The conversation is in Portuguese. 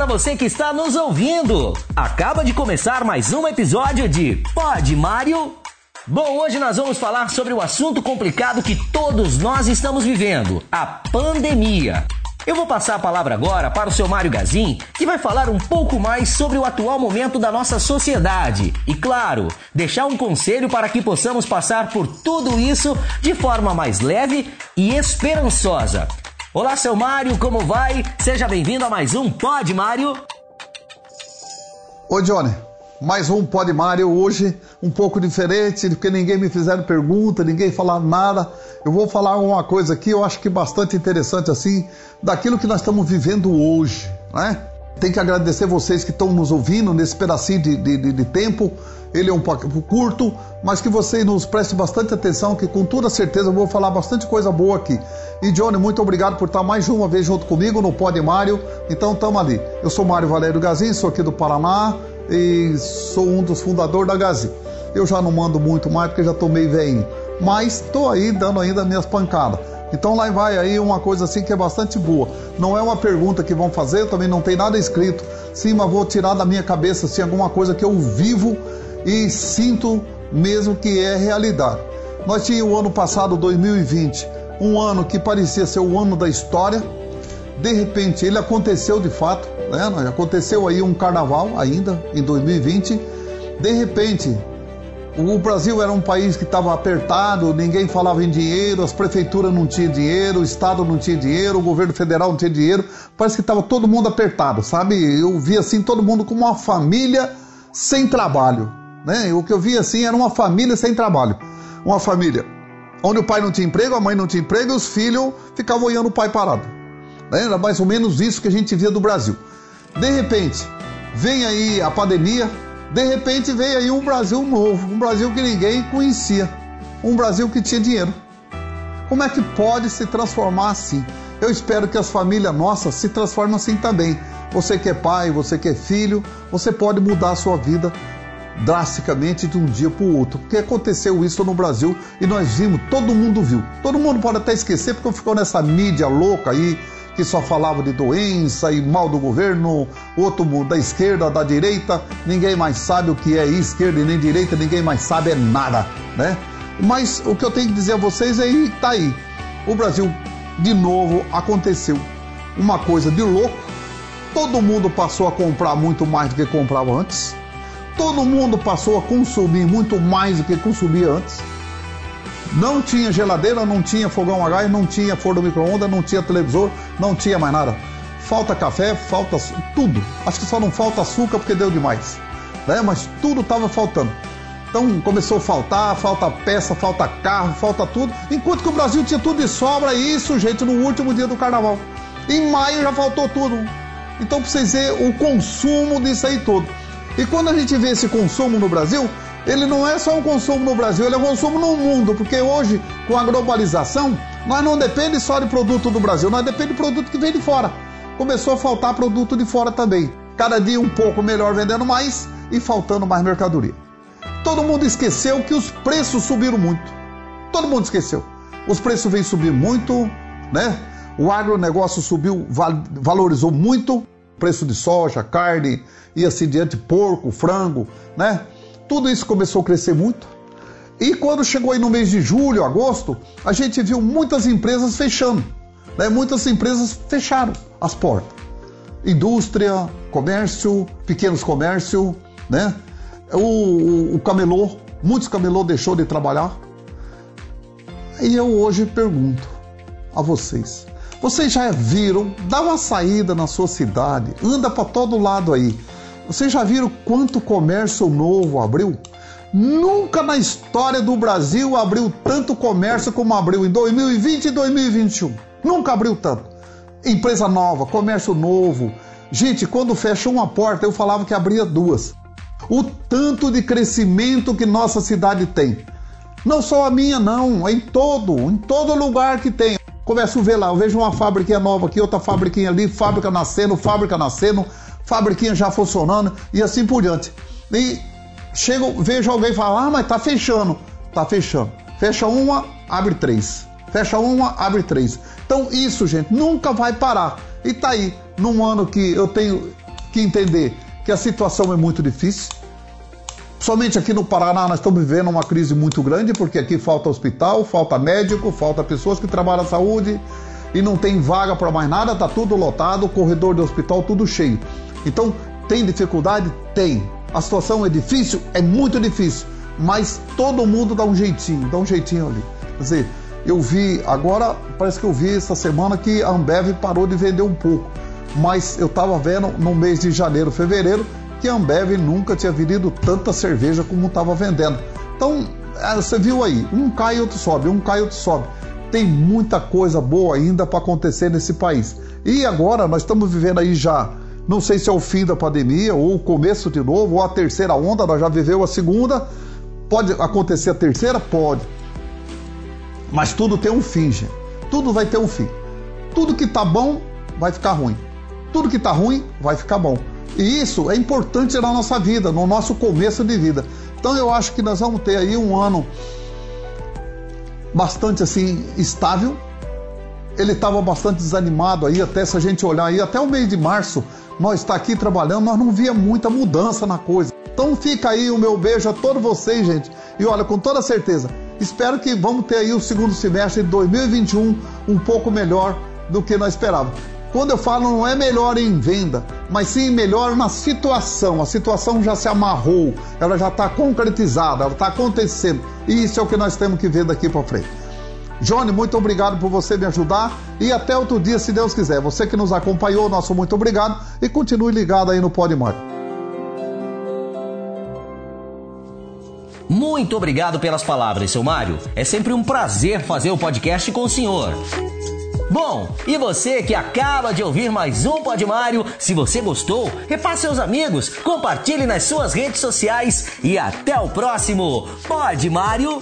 para você que está nos ouvindo. Acaba de começar mais um episódio de Pode Mário. Bom, hoje nós vamos falar sobre o assunto complicado que todos nós estamos vivendo, a pandemia. Eu vou passar a palavra agora para o seu Mário Gazin, que vai falar um pouco mais sobre o atual momento da nossa sociedade. E claro, deixar um conselho para que possamos passar por tudo isso de forma mais leve e esperançosa. Olá, seu Mário, como vai? Seja bem-vindo a mais um Pod Mário. Oi, Johnny. Mais um Pod Mário hoje, um pouco diferente, porque ninguém me fizeram pergunta, ninguém falaram nada. Eu vou falar uma coisa aqui, eu acho que bastante interessante assim, daquilo que nós estamos vivendo hoje, né? Tem que agradecer vocês que estão nos ouvindo nesse pedacinho de, de, de tempo ele é um pouco curto, mas que você nos preste bastante atenção, que com toda certeza eu vou falar bastante coisa boa aqui. E Johnny, muito obrigado por estar mais uma vez junto comigo no Pod Mário. Então estamos ali. Eu sou Mário Valério Gazin, sou aqui do Paraná e sou um dos fundadores da Gazin. Eu já não mando muito mais porque já estou meio velhinho, mas estou aí dando ainda minhas pancadas. Então lá vai aí uma coisa assim que é bastante boa. Não é uma pergunta que vão fazer, também não tem nada escrito. Sim, mas vou tirar da minha cabeça assim alguma coisa que eu vivo e sinto mesmo que é realidade. Nós tínhamos o ano passado, 2020, um ano que parecia ser o ano da história. De repente, ele aconteceu de fato, né? Aconteceu aí um carnaval ainda em 2020. De repente, o Brasil era um país que estava apertado, ninguém falava em dinheiro, as prefeituras não tinham dinheiro, o Estado não tinha dinheiro, o governo federal não tinha dinheiro. Parece que estava todo mundo apertado, sabe? Eu vi assim todo mundo como uma família sem trabalho. Né? O que eu vi assim era uma família sem trabalho. Uma família onde o pai não tinha emprego, a mãe não tinha emprego e os filhos ficavam olhando o pai parado. Né? Era mais ou menos isso que a gente via do Brasil. De repente, vem aí a pandemia, de repente veio aí um Brasil novo, um Brasil que ninguém conhecia, um Brasil que tinha dinheiro. Como é que pode se transformar assim? Eu espero que as famílias nossas se transformem assim também. Você que é pai, você que é filho, você pode mudar a sua vida drasticamente de um dia para o outro. Porque aconteceu isso no Brasil e nós vimos, todo mundo viu. Todo mundo pode até esquecer porque ficou nessa mídia louca aí que só falava de doença e mal do governo, outro da esquerda, da direita, ninguém mais sabe o que é esquerda e nem direita, ninguém mais sabe é nada, né? Mas o que eu tenho que dizer a vocês é que tá aí. O Brasil de novo aconteceu uma coisa de louco. Todo mundo passou a comprar muito mais do que comprava antes todo mundo passou a consumir muito mais do que consumia antes. Não tinha geladeira, não tinha fogão a gás, não tinha forno micro-ondas, não tinha televisor, não tinha mais nada. Falta café, falta tudo. Acho que só não falta açúcar porque deu demais. Né? Mas tudo estava faltando. Então começou a faltar, falta peça, falta carro, falta tudo. Enquanto que o Brasil tinha tudo de sobra, isso, gente, no último dia do carnaval. Em maio já faltou tudo. Então, para vocês verem o consumo disso aí todo. E quando a gente vê esse consumo no Brasil, ele não é só um consumo no Brasil, ele é um consumo no mundo, porque hoje, com a globalização, nós não depende só de produto do Brasil, nós depende de produto que vem de fora. Começou a faltar produto de fora também. Cada dia um pouco melhor vendendo mais e faltando mais mercadoria. Todo mundo esqueceu que os preços subiram muito. Todo mundo esqueceu. Os preços vêm subir muito, né? O agronegócio subiu, valorizou muito preço de soja, carne e assim diante, porco, frango, né? Tudo isso começou a crescer muito. E quando chegou aí no mês de julho, agosto, a gente viu muitas empresas fechando. Né? Muitas empresas fecharam as portas. Indústria, comércio, pequenos comércio, né? O, o, o camelô, muitos camelô deixou de trabalhar. E eu hoje pergunto a vocês: vocês já viram? Dá uma saída na sua cidade, anda para todo lado aí. Vocês já viram quanto comércio novo abriu? Nunca na história do Brasil abriu tanto comércio como abriu em 2020 e 2021. Nunca abriu tanto. Empresa nova, comércio novo. Gente, quando fecha uma porta, eu falava que abria duas. O tanto de crescimento que nossa cidade tem. Não só a minha, não, em todo, em todo lugar que tem. Começo a ver lá, eu vejo uma fábrica nova aqui, outra fábrica ali, fábrica nascendo, fábrica nascendo, fábrica já funcionando e assim por diante. E chego, vejo alguém falar, ah, mas tá fechando. Tá fechando. Fecha uma, abre três. Fecha uma, abre três. Então isso, gente, nunca vai parar. E tá aí, num ano que eu tenho que entender que a situação é muito difícil. Somente aqui no Paraná nós estamos vivendo uma crise muito grande, porque aqui falta hospital, falta médico, falta pessoas que trabalham na saúde e não tem vaga para mais nada, tá tudo lotado, corredor do hospital tudo cheio. Então, tem dificuldade? Tem. A situação é difícil? É muito difícil. Mas todo mundo dá um jeitinho, dá um jeitinho ali. Quer dizer, eu vi, agora parece que eu vi essa semana que a Ambev parou de vender um pouco. Mas eu estava vendo no mês de janeiro, fevereiro, que a Ambev nunca tinha vendido tanta cerveja como estava vendendo. Então, é, você viu aí, um cai e outro sobe, um cai e outro sobe. Tem muita coisa boa ainda para acontecer nesse país. E agora nós estamos vivendo aí já não sei se é o fim da pandemia ou o começo de novo, ou a terceira onda, nós já viveu a segunda. Pode acontecer a terceira? Pode. Mas tudo tem um fim, gente. Tudo vai ter um fim. Tudo que tá bom vai ficar ruim. Tudo que tá ruim vai ficar bom. E isso é importante na nossa vida, no nosso começo de vida. Então eu acho que nós vamos ter aí um ano bastante assim estável. Ele estava bastante desanimado aí, até se a gente olhar aí, até o mês de março, nós está aqui trabalhando, nós não via muita mudança na coisa. Então fica aí o meu beijo a todos vocês, gente. E olha, com toda certeza, espero que vamos ter aí o segundo semestre de 2021 um pouco melhor do que nós esperávamos. Quando eu falo não é melhor em venda, mas sim melhor na situação. A situação já se amarrou, ela já está concretizada, ela está acontecendo. E isso é o que nós temos que ver daqui para frente. Johnny, muito obrigado por você me ajudar e até outro dia, se Deus quiser. Você que nos acompanhou, nosso muito obrigado e continue ligado aí no Podmar. Muito obrigado pelas palavras, seu Mário. É sempre um prazer fazer o podcast com o senhor. Bom, e você que acaba de ouvir mais um Pod Mário, se você gostou, repasse seus amigos, compartilhe nas suas redes sociais e até o próximo Pod Mário.